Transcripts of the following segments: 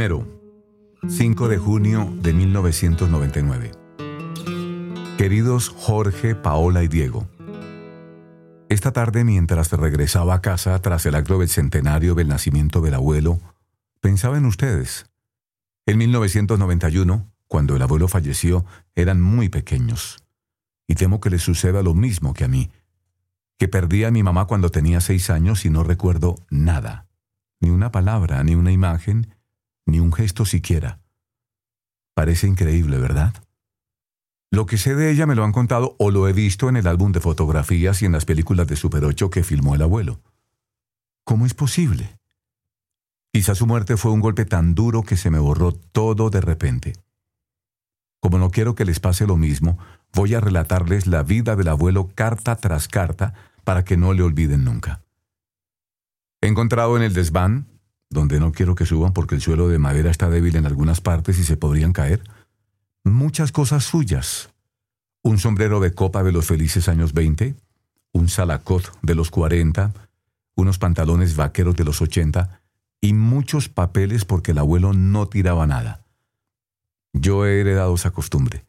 Primero, 5 de junio de 1999. Queridos Jorge, Paola y Diego, esta tarde mientras regresaba a casa tras el acto del centenario del nacimiento del abuelo, pensaba en ustedes. En 1991, cuando el abuelo falleció, eran muy pequeños. Y temo que les suceda lo mismo que a mí, que perdí a mi mamá cuando tenía seis años y no recuerdo nada, ni una palabra, ni una imagen, ni un gesto siquiera. Parece increíble, ¿verdad? Lo que sé de ella me lo han contado o lo he visto en el álbum de fotografías y en las películas de Super 8 que filmó el abuelo. ¿Cómo es posible? Quizá su muerte fue un golpe tan duro que se me borró todo de repente. Como no quiero que les pase lo mismo, voy a relatarles la vida del abuelo carta tras carta para que no le olviden nunca. Encontrado en el desván, donde no quiero que suban porque el suelo de madera está débil en algunas partes y se podrían caer, muchas cosas suyas. Un sombrero de copa de los felices años 20, un salacot de los 40, unos pantalones vaqueros de los 80 y muchos papeles porque el abuelo no tiraba nada. Yo he heredado esa costumbre.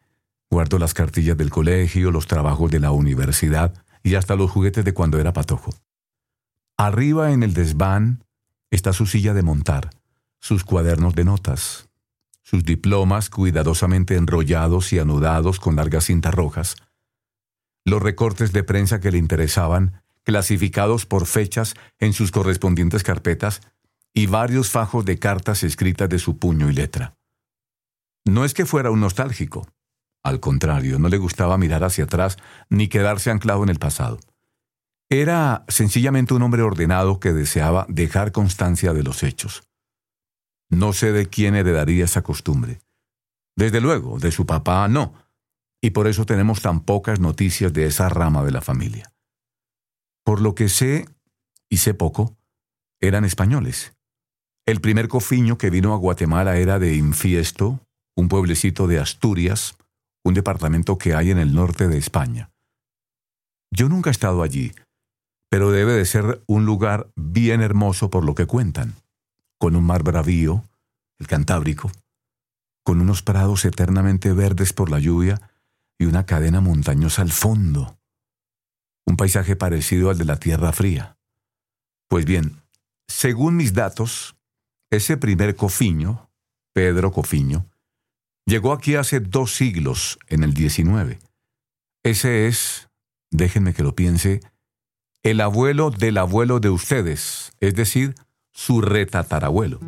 Guardo las cartillas del colegio, los trabajos de la universidad y hasta los juguetes de cuando era patojo. Arriba en el desván está su silla de montar, sus cuadernos de notas, sus diplomas cuidadosamente enrollados y anudados con largas cintas rojas, los recortes de prensa que le interesaban, clasificados por fechas en sus correspondientes carpetas, y varios fajos de cartas escritas de su puño y letra. No es que fuera un nostálgico. Al contrario, no le gustaba mirar hacia atrás ni quedarse anclado en el pasado. Era sencillamente un hombre ordenado que deseaba dejar constancia de los hechos. No sé de quién heredaría esa costumbre. Desde luego, de su papá no, y por eso tenemos tan pocas noticias de esa rama de la familia. Por lo que sé, y sé poco, eran españoles. El primer cofiño que vino a Guatemala era de Infiesto, un pueblecito de Asturias, un departamento que hay en el norte de España. Yo nunca he estado allí, pero debe de ser un lugar bien hermoso por lo que cuentan con un mar bravío, el Cantábrico, con unos prados eternamente verdes por la lluvia y una cadena montañosa al fondo. Un paisaje parecido al de la Tierra Fría. Pues bien, según mis datos, ese primer cofiño, Pedro Cofiño, llegó aquí hace dos siglos, en el XIX. Ese es, déjenme que lo piense, el abuelo del abuelo de ustedes, es decir, su retatarabuelo.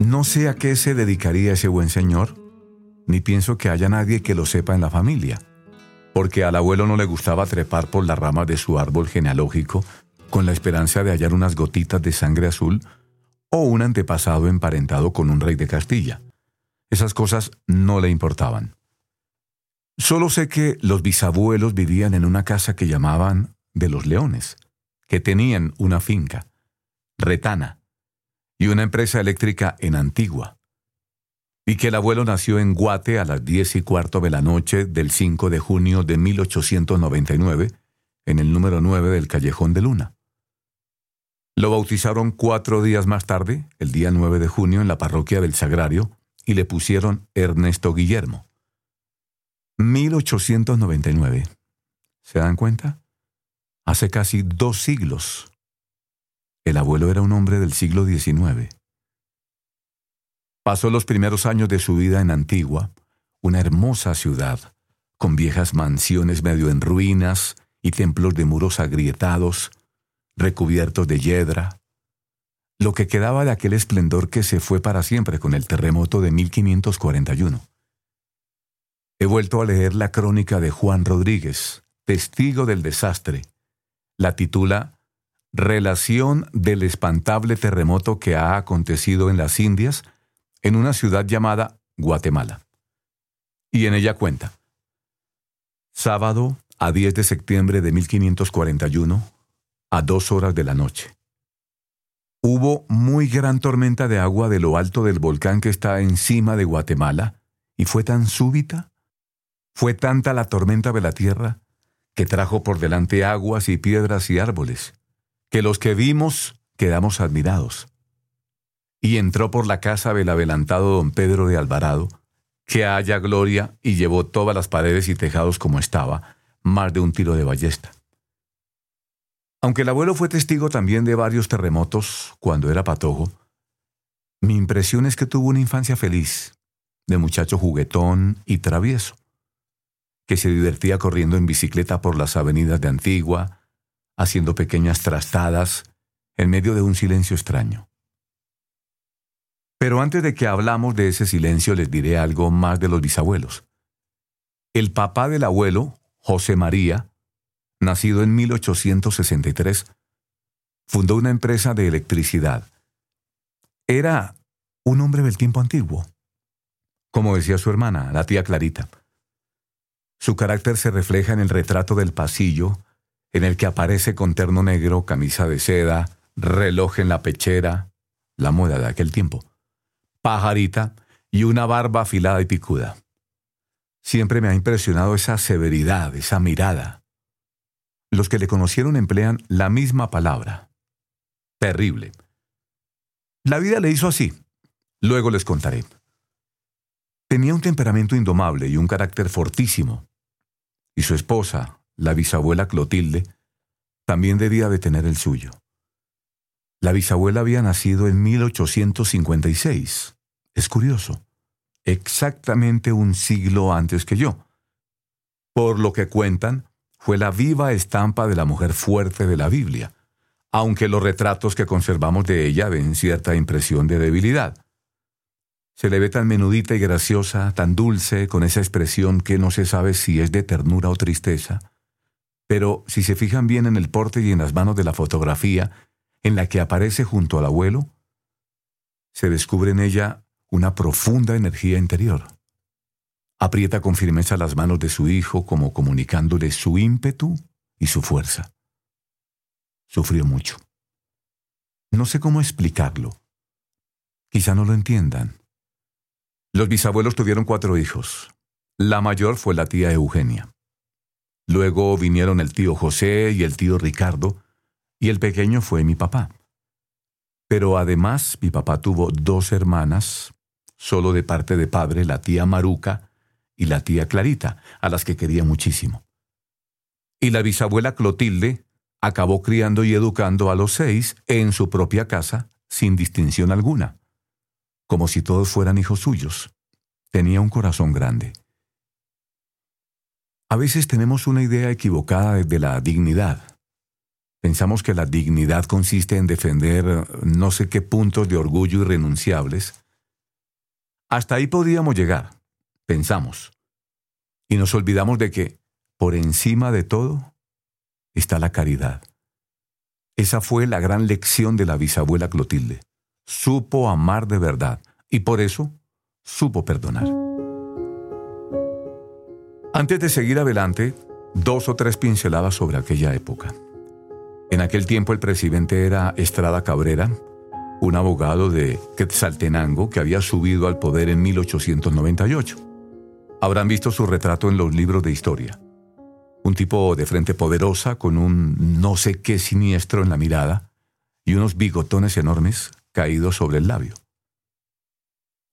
No sé a qué se dedicaría ese buen señor, ni pienso que haya nadie que lo sepa en la familia, porque al abuelo no le gustaba trepar por las ramas de su árbol genealógico con la esperanza de hallar unas gotitas de sangre azul o un antepasado emparentado con un rey de Castilla. Esas cosas no le importaban. Solo sé que los bisabuelos vivían en una casa que llamaban de los leones que tenían una finca, Retana, y una empresa eléctrica en Antigua, y que el abuelo nació en Guate a las diez y cuarto de la noche del 5 de junio de 1899, en el número 9 del Callejón de Luna. Lo bautizaron cuatro días más tarde, el día 9 de junio, en la parroquia del Sagrario, y le pusieron Ernesto Guillermo. 1899. ¿Se dan cuenta? hace casi dos siglos. El abuelo era un hombre del siglo XIX. Pasó los primeros años de su vida en Antigua, una hermosa ciudad, con viejas mansiones medio en ruinas y templos de muros agrietados, recubiertos de hiedra, lo que quedaba de aquel esplendor que se fue para siempre con el terremoto de 1541. He vuelto a leer la crónica de Juan Rodríguez, testigo del desastre, la titula Relación del espantable terremoto que ha acontecido en las Indias en una ciudad llamada Guatemala. Y en ella cuenta, sábado a 10 de septiembre de 1541, a dos horas de la noche. Hubo muy gran tormenta de agua de lo alto del volcán que está encima de Guatemala, y fue tan súbita, fue tanta la tormenta de la tierra, que trajo por delante aguas y piedras y árboles, que los que vimos quedamos admirados. y entró por la casa del adelantado don Pedro de Alvarado, que haya gloria y llevó todas las paredes y tejados como estaba, más de un tiro de ballesta. Aunque el abuelo fue testigo también de varios terremotos cuando era patojo, mi impresión es que tuvo una infancia feliz, de muchacho juguetón y travieso, que se divertía corriendo en bicicleta por las avenidas de Antigua, haciendo pequeñas trastadas en medio de un silencio extraño. Pero antes de que hablamos de ese silencio les diré algo más de los bisabuelos. El papá del abuelo, José María, nacido en 1863, fundó una empresa de electricidad. Era un hombre del tiempo antiguo, como decía su hermana, la tía Clarita. Su carácter se refleja en el retrato del pasillo, en el que aparece con terno negro, camisa de seda, reloj en la pechera, la moda de aquel tiempo, pajarita y una barba afilada y picuda. Siempre me ha impresionado esa severidad, esa mirada. Los que le conocieron emplean la misma palabra. Terrible. La vida le hizo así. Luego les contaré. Tenía un temperamento indomable y un carácter fortísimo. Y su esposa, la bisabuela Clotilde, también debía de tener el suyo. La bisabuela había nacido en 1856. Es curioso. Exactamente un siglo antes que yo. Por lo que cuentan, fue la viva estampa de la mujer fuerte de la Biblia, aunque los retratos que conservamos de ella ven cierta impresión de debilidad. Se le ve tan menudita y graciosa, tan dulce, con esa expresión que no se sabe si es de ternura o tristeza. Pero si se fijan bien en el porte y en las manos de la fotografía, en la que aparece junto al abuelo, se descubre en ella una profunda energía interior. Aprieta con firmeza las manos de su hijo como comunicándole su ímpetu y su fuerza. Sufrió mucho. No sé cómo explicarlo. Quizá no lo entiendan. Los bisabuelos tuvieron cuatro hijos. La mayor fue la tía Eugenia. Luego vinieron el tío José y el tío Ricardo, y el pequeño fue mi papá. Pero además mi papá tuvo dos hermanas, solo de parte de padre, la tía Maruca y la tía Clarita, a las que quería muchísimo. Y la bisabuela Clotilde acabó criando y educando a los seis en su propia casa, sin distinción alguna, como si todos fueran hijos suyos. Tenía un corazón grande. A veces tenemos una idea equivocada de la dignidad. Pensamos que la dignidad consiste en defender eh, no sé qué puntos de orgullo irrenunciables. Hasta ahí podríamos llegar, pensamos. Y nos olvidamos de que, por encima de todo, está la caridad. Esa fue la gran lección de la bisabuela Clotilde. Supo amar de verdad y por eso supo perdonar. Antes de seguir adelante, dos o tres pinceladas sobre aquella época. En aquel tiempo el presidente era Estrada Cabrera, un abogado de Quetzaltenango que había subido al poder en 1898. Habrán visto su retrato en los libros de historia. Un tipo de frente poderosa con un no sé qué siniestro en la mirada y unos bigotones enormes caídos sobre el labio.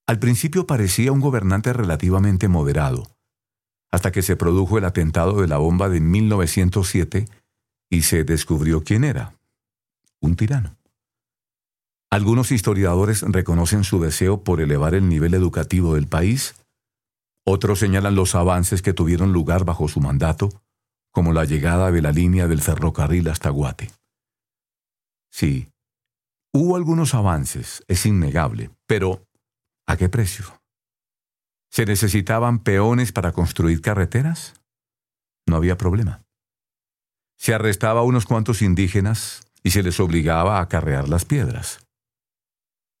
Al principio parecía un gobernante relativamente moderado, hasta que se produjo el atentado de la bomba de 1907 y se descubrió quién era, un tirano. Algunos historiadores reconocen su deseo por elevar el nivel educativo del país, otros señalan los avances que tuvieron lugar bajo su mandato, como la llegada de la línea del ferrocarril hasta Guate. Sí, hubo algunos avances, es innegable, pero ¿a qué precio? ¿Se necesitaban peones para construir carreteras? No había problema. Se arrestaba a unos cuantos indígenas y se les obligaba a carrear las piedras.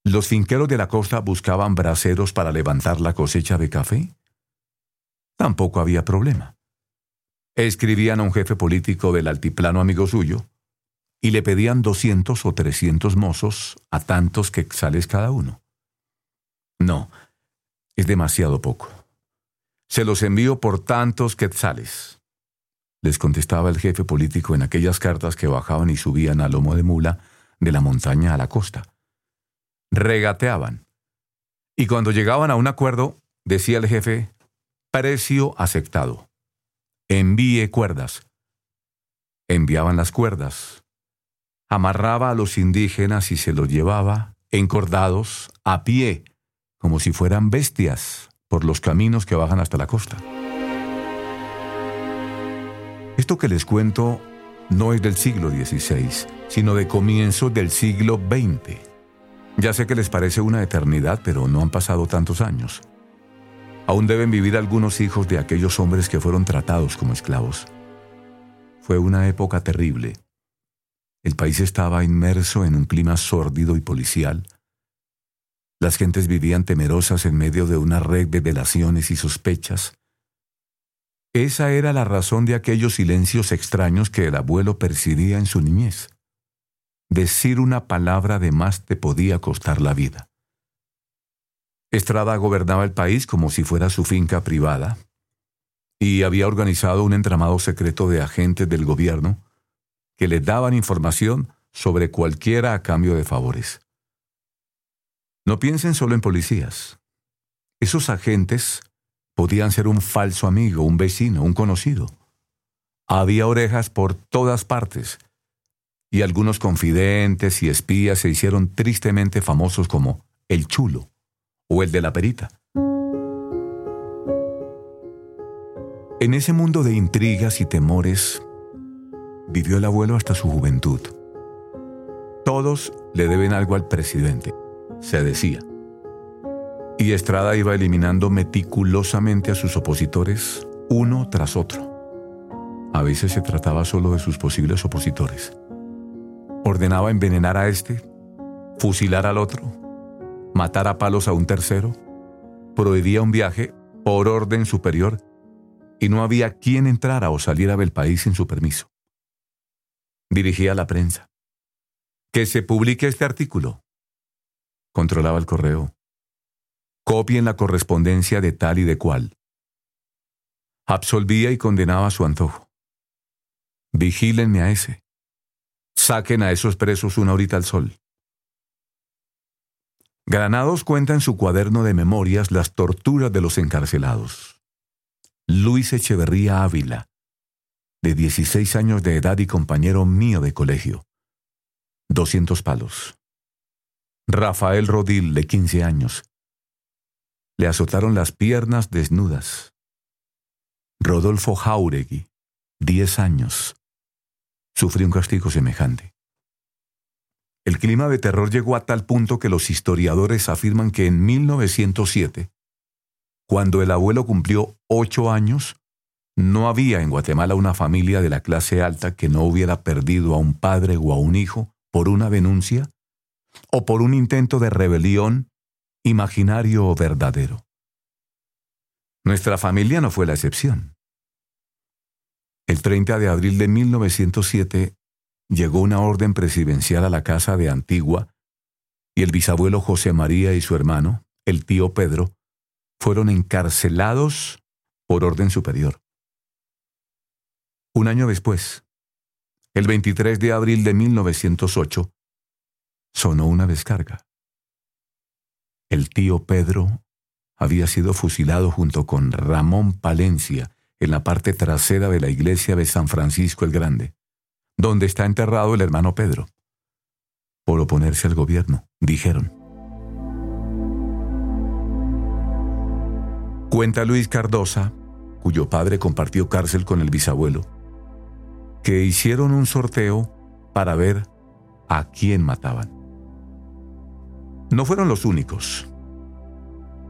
¿Los finqueros de la costa buscaban braceros para levantar la cosecha de café? Tampoco había problema. Escribían a un jefe político del altiplano amigo suyo y le pedían doscientos o trescientos mozos a tantos quetzales cada uno. No, es demasiado poco. Se los envío por tantos quetzales les contestaba el jefe político en aquellas cartas que bajaban y subían a lomo de mula de la montaña a la costa. regateaban. Y cuando llegaban a un acuerdo, decía el jefe, precio aceptado. Envíe cuerdas. Enviaban las cuerdas. Amarraba a los indígenas y se los llevaba, encordados, a pie, como si fueran bestias, por los caminos que bajan hasta la costa. Esto que les cuento no es del siglo XVI, sino de comienzos del siglo XX. Ya sé que les parece una eternidad, pero no han pasado tantos años. Aún deben vivir algunos hijos de aquellos hombres que fueron tratados como esclavos. Fue una época terrible. El país estaba inmerso en un clima sórdido y policial. Las gentes vivían temerosas en medio de una red de delaciones y sospechas. Esa era la razón de aquellos silencios extraños que el abuelo percibía en su niñez. Decir una palabra de más te podía costar la vida. Estrada gobernaba el país como si fuera su finca privada y había organizado un entramado secreto de agentes del gobierno que le daban información sobre cualquiera a cambio de favores. No piensen solo en policías. Esos agentes podían ser un falso amigo, un vecino, un conocido. Había orejas por todas partes y algunos confidentes y espías se hicieron tristemente famosos como el chulo o el de la perita. En ese mundo de intrigas y temores vivió el abuelo hasta su juventud. Todos le deben algo al presidente, se decía. Y Estrada iba eliminando meticulosamente a sus opositores uno tras otro. A veces se trataba solo de sus posibles opositores ordenaba envenenar a este, fusilar al otro, matar a palos a un tercero, prohibía un viaje por orden superior y no había quien entrara o saliera del país sin su permiso. Dirigía la prensa. Que se publique este artículo. Controlaba el correo. Copien la correspondencia de tal y de cual. Absolvía y condenaba a su antojo. Vigílenme a ese. Saquen a esos presos una horita al sol. Granados cuenta en su cuaderno de memorias las torturas de los encarcelados. Luis Echeverría Ávila, de 16 años de edad y compañero mío de colegio. 200 palos. Rafael Rodil, de 15 años. Le azotaron las piernas desnudas. Rodolfo Jauregui, 10 años sufrió un castigo semejante. El clima de terror llegó a tal punto que los historiadores afirman que en 1907, cuando el abuelo cumplió ocho años, no había en Guatemala una familia de la clase alta que no hubiera perdido a un padre o a un hijo por una denuncia o por un intento de rebelión, imaginario o verdadero. Nuestra familia no fue la excepción. El 30 de abril de 1907 llegó una orden presidencial a la casa de Antigua y el bisabuelo José María y su hermano, el tío Pedro, fueron encarcelados por orden superior. Un año después, el 23 de abril de 1908, sonó una descarga. El tío Pedro había sido fusilado junto con Ramón Palencia, en la parte trasera de la iglesia de San Francisco el Grande, donde está enterrado el hermano Pedro. Por oponerse al gobierno, dijeron. Cuenta Luis Cardosa, cuyo padre compartió cárcel con el bisabuelo, que hicieron un sorteo para ver a quién mataban. No fueron los únicos.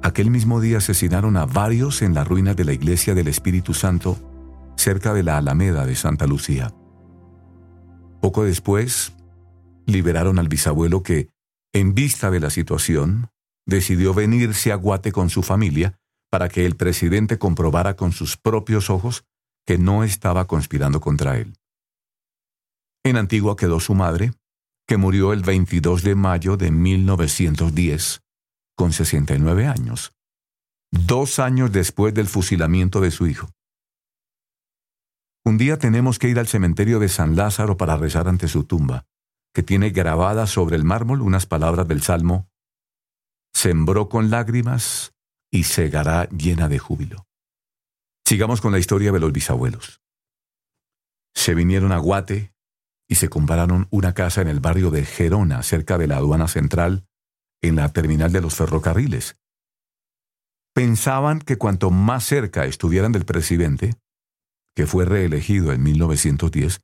Aquel mismo día asesinaron a varios en la ruina de la iglesia del Espíritu Santo, cerca de la Alameda de Santa Lucía. Poco después, liberaron al bisabuelo que, en vista de la situación, decidió venirse a Guate con su familia para que el presidente comprobara con sus propios ojos que no estaba conspirando contra él. En Antigua quedó su madre, que murió el 22 de mayo de 1910, con 69 años, dos años después del fusilamiento de su hijo. Un día tenemos que ir al cementerio de San Lázaro para rezar ante su tumba, que tiene grabadas sobre el mármol unas palabras del Salmo sembró con lágrimas y segará llena de júbilo. Sigamos con la historia de los bisabuelos. Se vinieron a Guate y se compraron una casa en el barrio de Gerona, cerca de la aduana central, en la terminal de los ferrocarriles. Pensaban que cuanto más cerca estuvieran del presidente, que fue reelegido en 1910,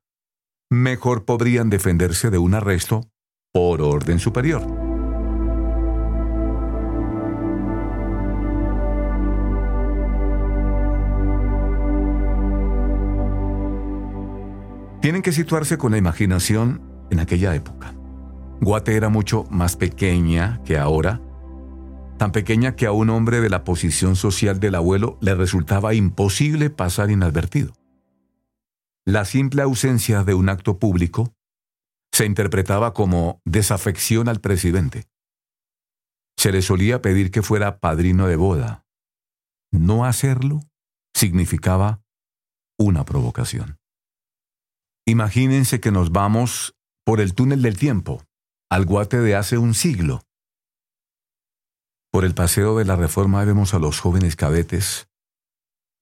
mejor podrían defenderse de un arresto por orden superior. Tienen que situarse con la imaginación en aquella época. Guate era mucho más pequeña que ahora, tan pequeña que a un hombre de la posición social del abuelo le resultaba imposible pasar inadvertido. La simple ausencia de un acto público se interpretaba como desafección al presidente. Se le solía pedir que fuera padrino de boda. No hacerlo significaba una provocación. Imagínense que nos vamos por el túnel del tiempo, al guate de hace un siglo. Por el paseo de la reforma vemos a los jóvenes cadetes,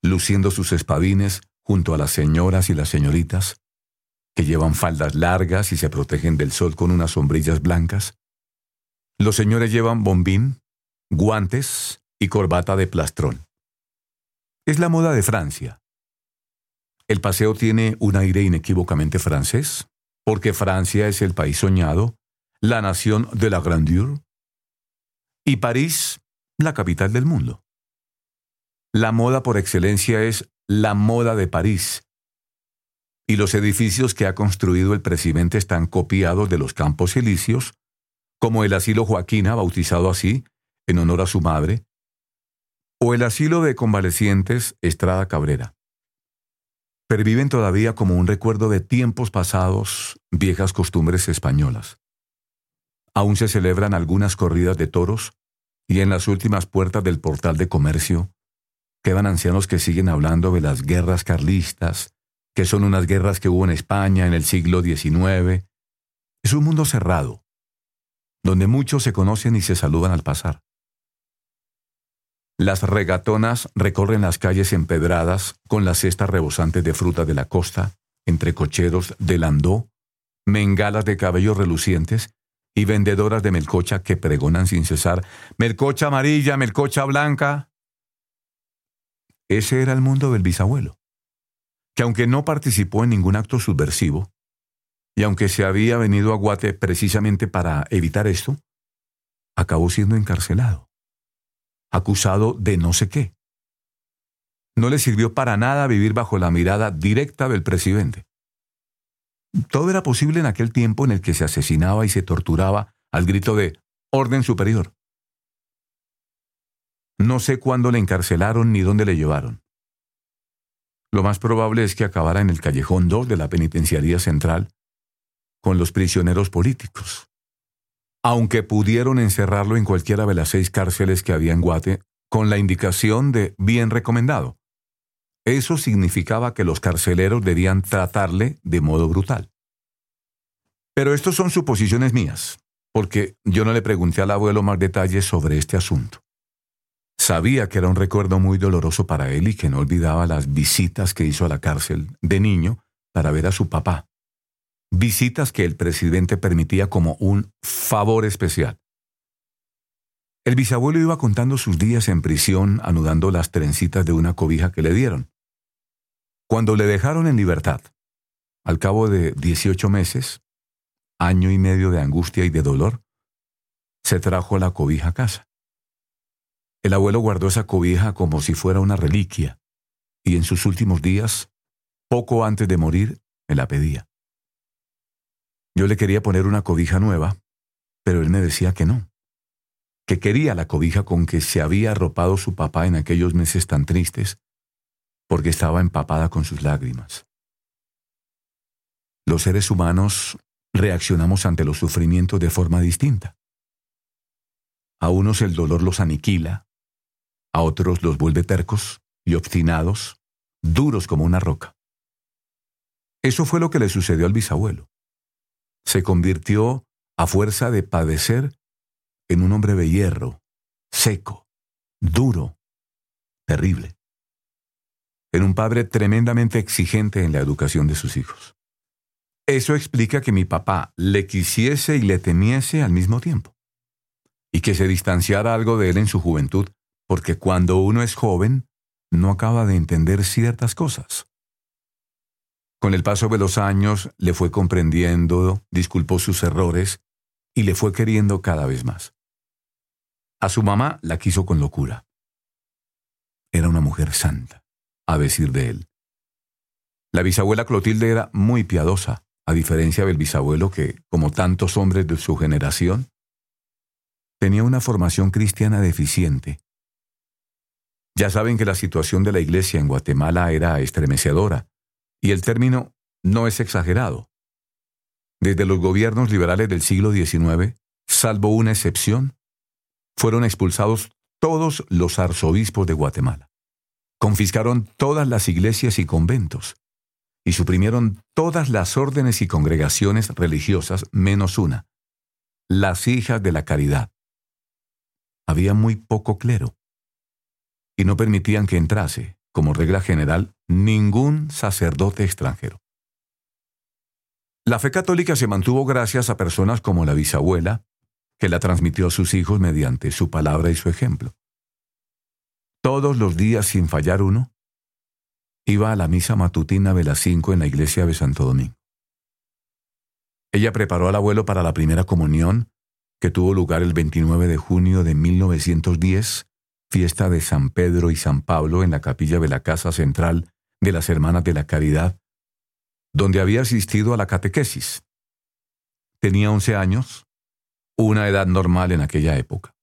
luciendo sus espadines junto a las señoras y las señoritas, que llevan faldas largas y se protegen del sol con unas sombrillas blancas. Los señores llevan bombín, guantes y corbata de plastrón. Es la moda de Francia. El paseo tiene un aire inequívocamente francés, porque Francia es el país soñado, la nación de la grandeur, y París, la capital del mundo. La moda por excelencia es la moda de París, y los edificios que ha construido el presidente están copiados de los campos elíseos, como el asilo Joaquina, bautizado así, en honor a su madre, o el asilo de convalecientes Estrada Cabrera perviven todavía como un recuerdo de tiempos pasados, viejas costumbres españolas. Aún se celebran algunas corridas de toros y en las últimas puertas del portal de comercio quedan ancianos que siguen hablando de las guerras carlistas, que son unas guerras que hubo en España en el siglo XIX. Es un mundo cerrado, donde muchos se conocen y se saludan al pasar. Las regatonas recorren las calles empedradas con las cestas rebosantes de fruta de la costa, entre cocheros de landó, mengalas de cabellos relucientes y vendedoras de melcocha que pregonan sin cesar melcocha amarilla, melcocha blanca. Ese era el mundo del bisabuelo, que aunque no participó en ningún acto subversivo, y aunque se había venido a Guate precisamente para evitar esto, acabó siendo encarcelado acusado de no sé qué. No le sirvió para nada vivir bajo la mirada directa del presidente. Todo era posible en aquel tiempo en el que se asesinaba y se torturaba al grito de orden superior. No sé cuándo le encarcelaron ni dónde le llevaron. Lo más probable es que acabara en el callejón 2 de la penitenciaría central con los prisioneros políticos aunque pudieron encerrarlo en cualquiera de las seis cárceles que había en Guate, con la indicación de bien recomendado. Eso significaba que los carceleros debían tratarle de modo brutal. Pero estos son suposiciones mías, porque yo no le pregunté al abuelo más detalles sobre este asunto. Sabía que era un recuerdo muy doloroso para él y que no olvidaba las visitas que hizo a la cárcel de niño para ver a su papá, visitas que el presidente permitía como un favor especial. El bisabuelo iba contando sus días en prisión anudando las trencitas de una cobija que le dieron. Cuando le dejaron en libertad, al cabo de 18 meses, año y medio de angustia y de dolor, se trajo la cobija a casa. El abuelo guardó esa cobija como si fuera una reliquia, y en sus últimos días, poco antes de morir, me la pedía. Yo le quería poner una cobija nueva, pero él me decía que no, que quería la cobija con que se había arropado su papá en aquellos meses tan tristes, porque estaba empapada con sus lágrimas. Los seres humanos reaccionamos ante los sufrimientos de forma distinta. A unos el dolor los aniquila, a otros los vuelve tercos y obstinados, duros como una roca. Eso fue lo que le sucedió al bisabuelo se convirtió, a fuerza de padecer, en un hombre de hierro, seco, duro, terrible. Era un padre tremendamente exigente en la educación de sus hijos. Eso explica que mi papá le quisiese y le temiese al mismo tiempo, y que se distanciara algo de él en su juventud, porque cuando uno es joven, no acaba de entender ciertas cosas. Con el paso de los años le fue comprendiendo, disculpó sus errores y le fue queriendo cada vez más. A su mamá la quiso con locura. Era una mujer santa, a decir de él. La bisabuela Clotilde era muy piadosa, a diferencia del bisabuelo que, como tantos hombres de su generación, tenía una formación cristiana deficiente. Ya saben que la situación de la iglesia en Guatemala era estremecedora, y el término no es exagerado. Desde los gobiernos liberales del siglo XIX, salvo una excepción, fueron expulsados todos los arzobispos de Guatemala. Confiscaron todas las iglesias y conventos y suprimieron todas las órdenes y congregaciones religiosas menos una, las hijas de la caridad. Había muy poco clero y no permitían que entrase, como regla general, ningún sacerdote extranjero. La fe católica se mantuvo gracias a personas como la bisabuela, que la transmitió a sus hijos mediante su palabra y su ejemplo. Todos los días, sin fallar uno, iba a la misa matutina de las cinco en la iglesia de Santo Domingo. Ella preparó al abuelo para la primera comunión, que tuvo lugar el 29 de junio de 1910, fiesta de San Pedro y San Pablo en la capilla de la Casa Central de las Hermanas de la Caridad, donde había asistido a la catequesis. Tenía once años, una edad normal en aquella época.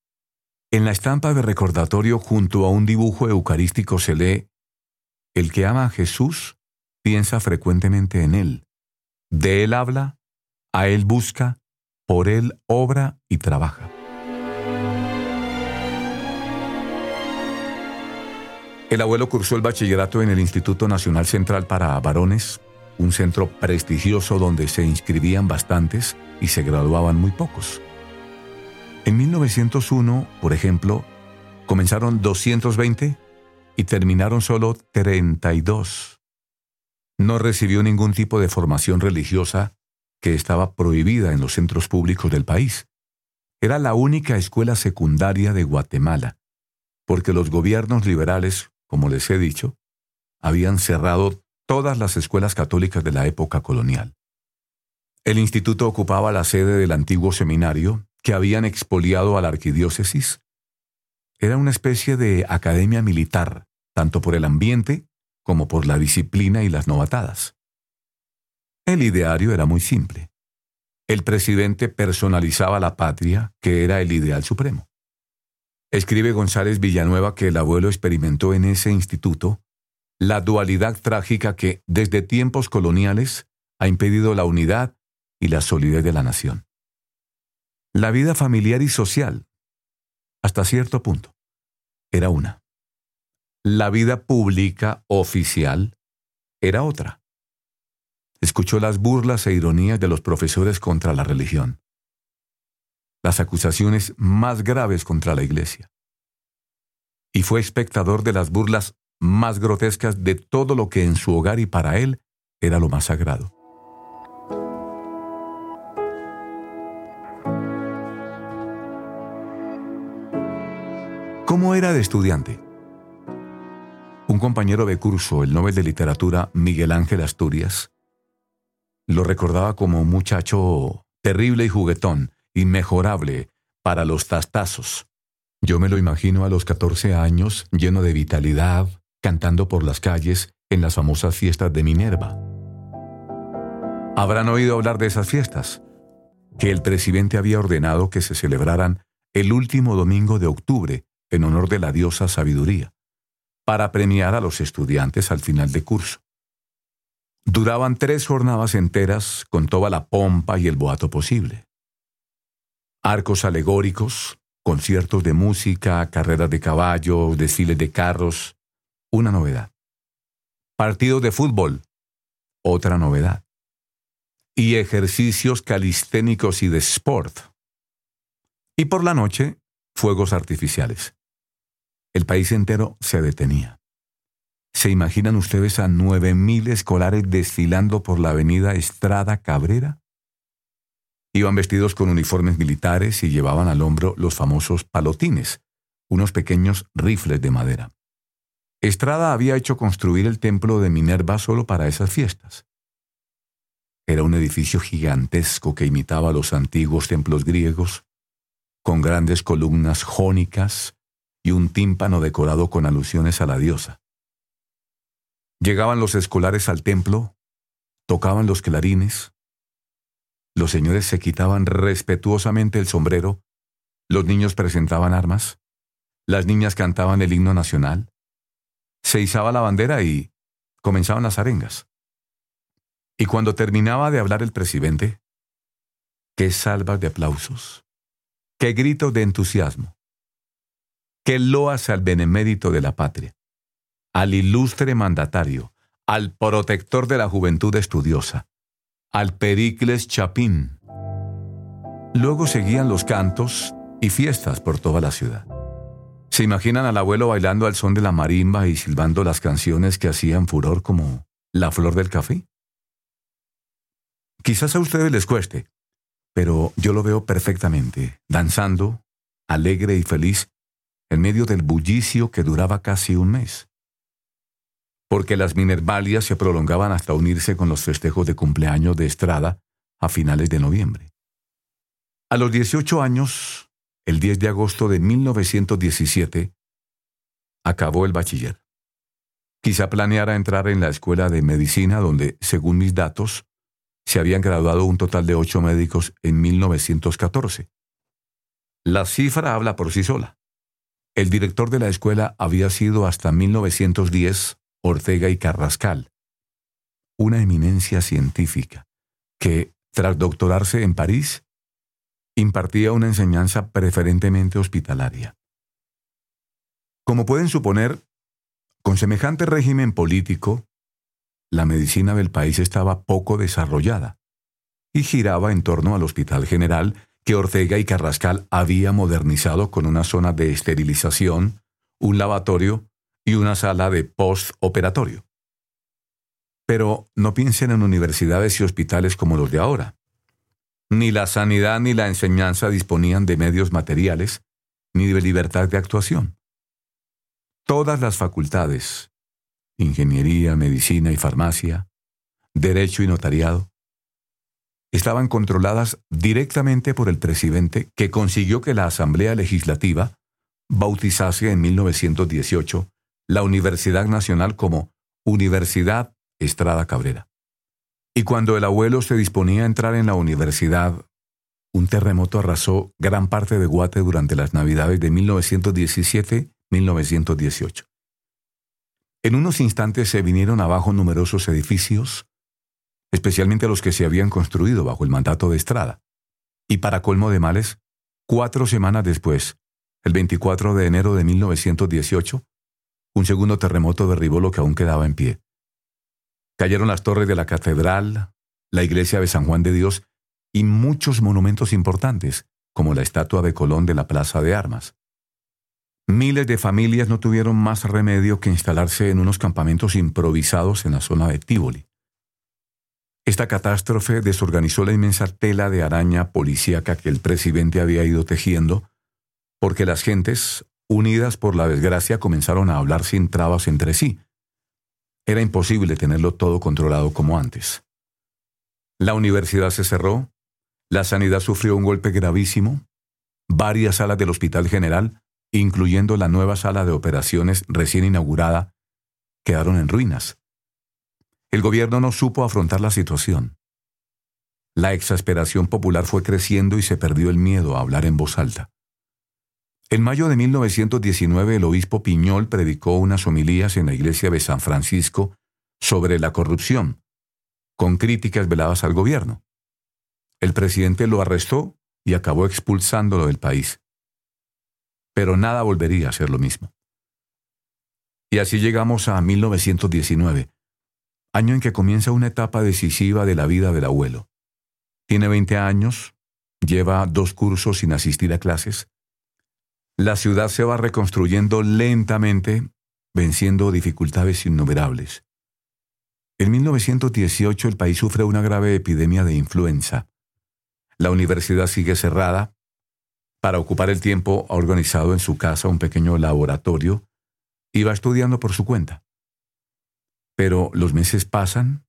En la estampa de recordatorio junto a un dibujo eucarístico se lee, El que ama a Jesús piensa frecuentemente en Él. De Él habla, a Él busca, por Él obra y trabaja. El abuelo cursó el bachillerato en el Instituto Nacional Central para Varones, un centro prestigioso donde se inscribían bastantes y se graduaban muy pocos. En 1901, por ejemplo, comenzaron 220 y terminaron solo 32. No recibió ningún tipo de formación religiosa que estaba prohibida en los centros públicos del país. Era la única escuela secundaria de Guatemala, porque los gobiernos liberales como les he dicho, habían cerrado todas las escuelas católicas de la época colonial. El instituto ocupaba la sede del antiguo seminario que habían expoliado a la arquidiócesis. Era una especie de academia militar, tanto por el ambiente como por la disciplina y las novatadas. El ideario era muy simple. El presidente personalizaba la patria, que era el ideal supremo. Escribe González Villanueva que el abuelo experimentó en ese instituto la dualidad trágica que, desde tiempos coloniales, ha impedido la unidad y la solidez de la nación. La vida familiar y social, hasta cierto punto, era una. La vida pública, oficial, era otra. Escuchó las burlas e ironías de los profesores contra la religión las acusaciones más graves contra la Iglesia. Y fue espectador de las burlas más grotescas de todo lo que en su hogar y para él era lo más sagrado. ¿Cómo era de estudiante? Un compañero de curso, el Nobel de Literatura Miguel Ángel Asturias, lo recordaba como un muchacho terrible y juguetón, inmejorable para los tastazos. Yo me lo imagino a los 14 años, lleno de vitalidad, cantando por las calles en las famosas fiestas de Minerva. Habrán oído hablar de esas fiestas, que el presidente había ordenado que se celebraran el último domingo de octubre en honor de la diosa sabiduría, para premiar a los estudiantes al final de curso. Duraban tres jornadas enteras con toda la pompa y el boato posible arcos alegóricos, conciertos de música, carreras de caballos, desfiles de carros, una novedad. Partidos de fútbol, otra novedad. Y ejercicios calisténicos y de sport. Y por la noche, fuegos artificiales. El país entero se detenía. ¿Se imaginan ustedes a nueve mil escolares desfilando por la avenida Estrada Cabrera? Iban vestidos con uniformes militares y llevaban al hombro los famosos palotines, unos pequeños rifles de madera. Estrada había hecho construir el templo de Minerva solo para esas fiestas. Era un edificio gigantesco que imitaba los antiguos templos griegos, con grandes columnas jónicas y un tímpano decorado con alusiones a la diosa. Llegaban los escolares al templo, tocaban los clarines, los señores se quitaban respetuosamente el sombrero, los niños presentaban armas, las niñas cantaban el himno nacional, se izaba la bandera y comenzaban las arengas. Y cuando terminaba de hablar el presidente, qué salvas de aplausos, qué gritos de entusiasmo, qué loas al benemérito de la patria, al ilustre mandatario, al protector de la juventud estudiosa, al Pericles Chapín. Luego seguían los cantos y fiestas por toda la ciudad. ¿Se imaginan al abuelo bailando al son de la marimba y silbando las canciones que hacían furor como La Flor del Café? Quizás a ustedes les cueste, pero yo lo veo perfectamente, danzando, alegre y feliz, en medio del bullicio que duraba casi un mes. Porque las minervalias se prolongaban hasta unirse con los festejos de cumpleaños de Estrada a finales de noviembre. A los 18 años, el 10 de agosto de 1917, acabó el bachiller. Quizá planeara entrar en la escuela de medicina donde, según mis datos, se habían graduado un total de ocho médicos en 1914. La cifra habla por sí sola. El director de la escuela había sido hasta 1910 Ortega y Carrascal, una eminencia científica que, tras doctorarse en París, impartía una enseñanza preferentemente hospitalaria. Como pueden suponer, con semejante régimen político, la medicina del país estaba poco desarrollada y giraba en torno al Hospital General que Ortega y Carrascal había modernizado con una zona de esterilización, un lavatorio y una sala de postoperatorio. Pero no piensen en universidades y hospitales como los de ahora. Ni la sanidad ni la enseñanza disponían de medios materiales ni de libertad de actuación. Todas las facultades, ingeniería, medicina y farmacia, derecho y notariado, estaban controladas directamente por el presidente que consiguió que la Asamblea Legislativa bautizase en 1918 la Universidad Nacional como Universidad Estrada Cabrera. Y cuando el abuelo se disponía a entrar en la universidad, un terremoto arrasó gran parte de Guate durante las Navidades de 1917-1918. En unos instantes se vinieron abajo numerosos edificios, especialmente los que se habían construido bajo el mandato de Estrada. Y para colmo de males, cuatro semanas después, el 24 de enero de 1918, un segundo terremoto derribó lo que aún quedaba en pie. Cayeron las torres de la catedral, la iglesia de San Juan de Dios y muchos monumentos importantes, como la estatua de Colón de la Plaza de Armas. Miles de familias no tuvieron más remedio que instalarse en unos campamentos improvisados en la zona de Tívoli. Esta catástrofe desorganizó la inmensa tela de araña policíaca que el presidente había ido tejiendo, porque las gentes, unidas por la desgracia, comenzaron a hablar sin trabas entre sí, era imposible tenerlo todo controlado como antes. La universidad se cerró, la sanidad sufrió un golpe gravísimo, varias salas del Hospital General, incluyendo la nueva sala de operaciones recién inaugurada, quedaron en ruinas. El gobierno no supo afrontar la situación. La exasperación popular fue creciendo y se perdió el miedo a hablar en voz alta. En mayo de 1919 el obispo Piñol predicó unas homilías en la iglesia de San Francisco sobre la corrupción, con críticas veladas al gobierno. El presidente lo arrestó y acabó expulsándolo del país. Pero nada volvería a ser lo mismo. Y así llegamos a 1919, año en que comienza una etapa decisiva de la vida del abuelo. Tiene 20 años, lleva dos cursos sin asistir a clases, la ciudad se va reconstruyendo lentamente, venciendo dificultades innumerables. En 1918 el país sufre una grave epidemia de influenza. La universidad sigue cerrada. Para ocupar el tiempo ha organizado en su casa un pequeño laboratorio y va estudiando por su cuenta. Pero los meses pasan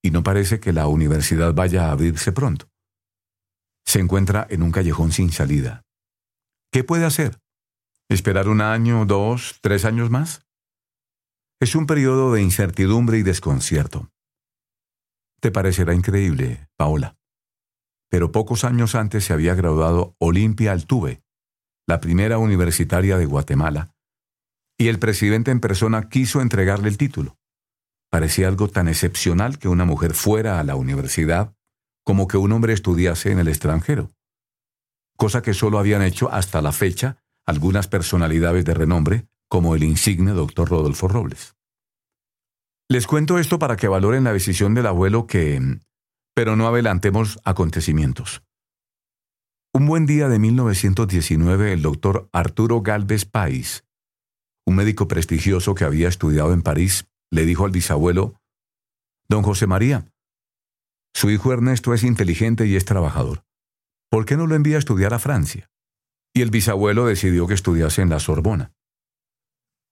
y no parece que la universidad vaya a abrirse pronto. Se encuentra en un callejón sin salida. ¿Qué puede hacer? ¿Esperar un año, dos, tres años más? Es un periodo de incertidumbre y desconcierto. Te parecerá increíble, Paola. Pero pocos años antes se había graduado Olimpia Altuve, la primera universitaria de Guatemala, y el presidente en persona quiso entregarle el título. Parecía algo tan excepcional que una mujer fuera a la universidad como que un hombre estudiase en el extranjero, cosa que solo habían hecho hasta la fecha algunas personalidades de renombre como el insigne doctor Rodolfo Robles. Les cuento esto para que valoren la decisión del abuelo que... pero no adelantemos acontecimientos. Un buen día de 1919 el doctor Arturo Galvez Pais, un médico prestigioso que había estudiado en París, le dijo al bisabuelo, Don José María, su hijo Ernesto es inteligente y es trabajador. ¿Por qué no lo envía a estudiar a Francia? Y el bisabuelo decidió que estudiase en la Sorbona.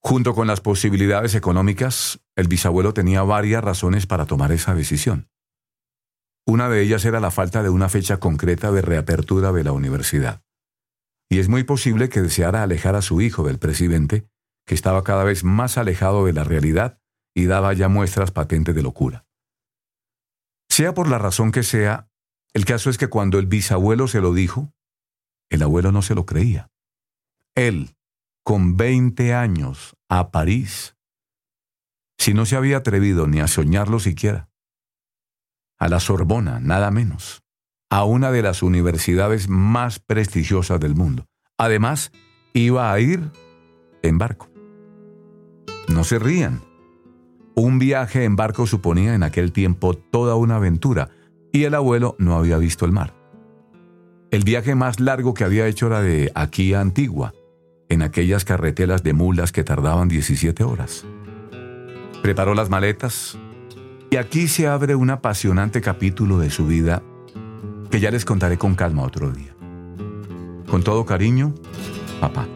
Junto con las posibilidades económicas, el bisabuelo tenía varias razones para tomar esa decisión. Una de ellas era la falta de una fecha concreta de reapertura de la universidad. Y es muy posible que deseara alejar a su hijo del presidente, que estaba cada vez más alejado de la realidad y daba ya muestras patentes de locura. Sea por la razón que sea, el caso es que cuando el bisabuelo se lo dijo, el abuelo no se lo creía. Él, con 20 años a París, si no se había atrevido ni a soñarlo siquiera. A la Sorbona, nada menos, a una de las universidades más prestigiosas del mundo. Además, iba a ir en barco. No se rían. Un viaje en barco suponía en aquel tiempo toda una aventura, y el abuelo no había visto el mar. El viaje más largo que había hecho era de aquí a Antigua, en aquellas carretelas de mulas que tardaban 17 horas. Preparó las maletas y aquí se abre un apasionante capítulo de su vida que ya les contaré con calma otro día. Con todo cariño, papá.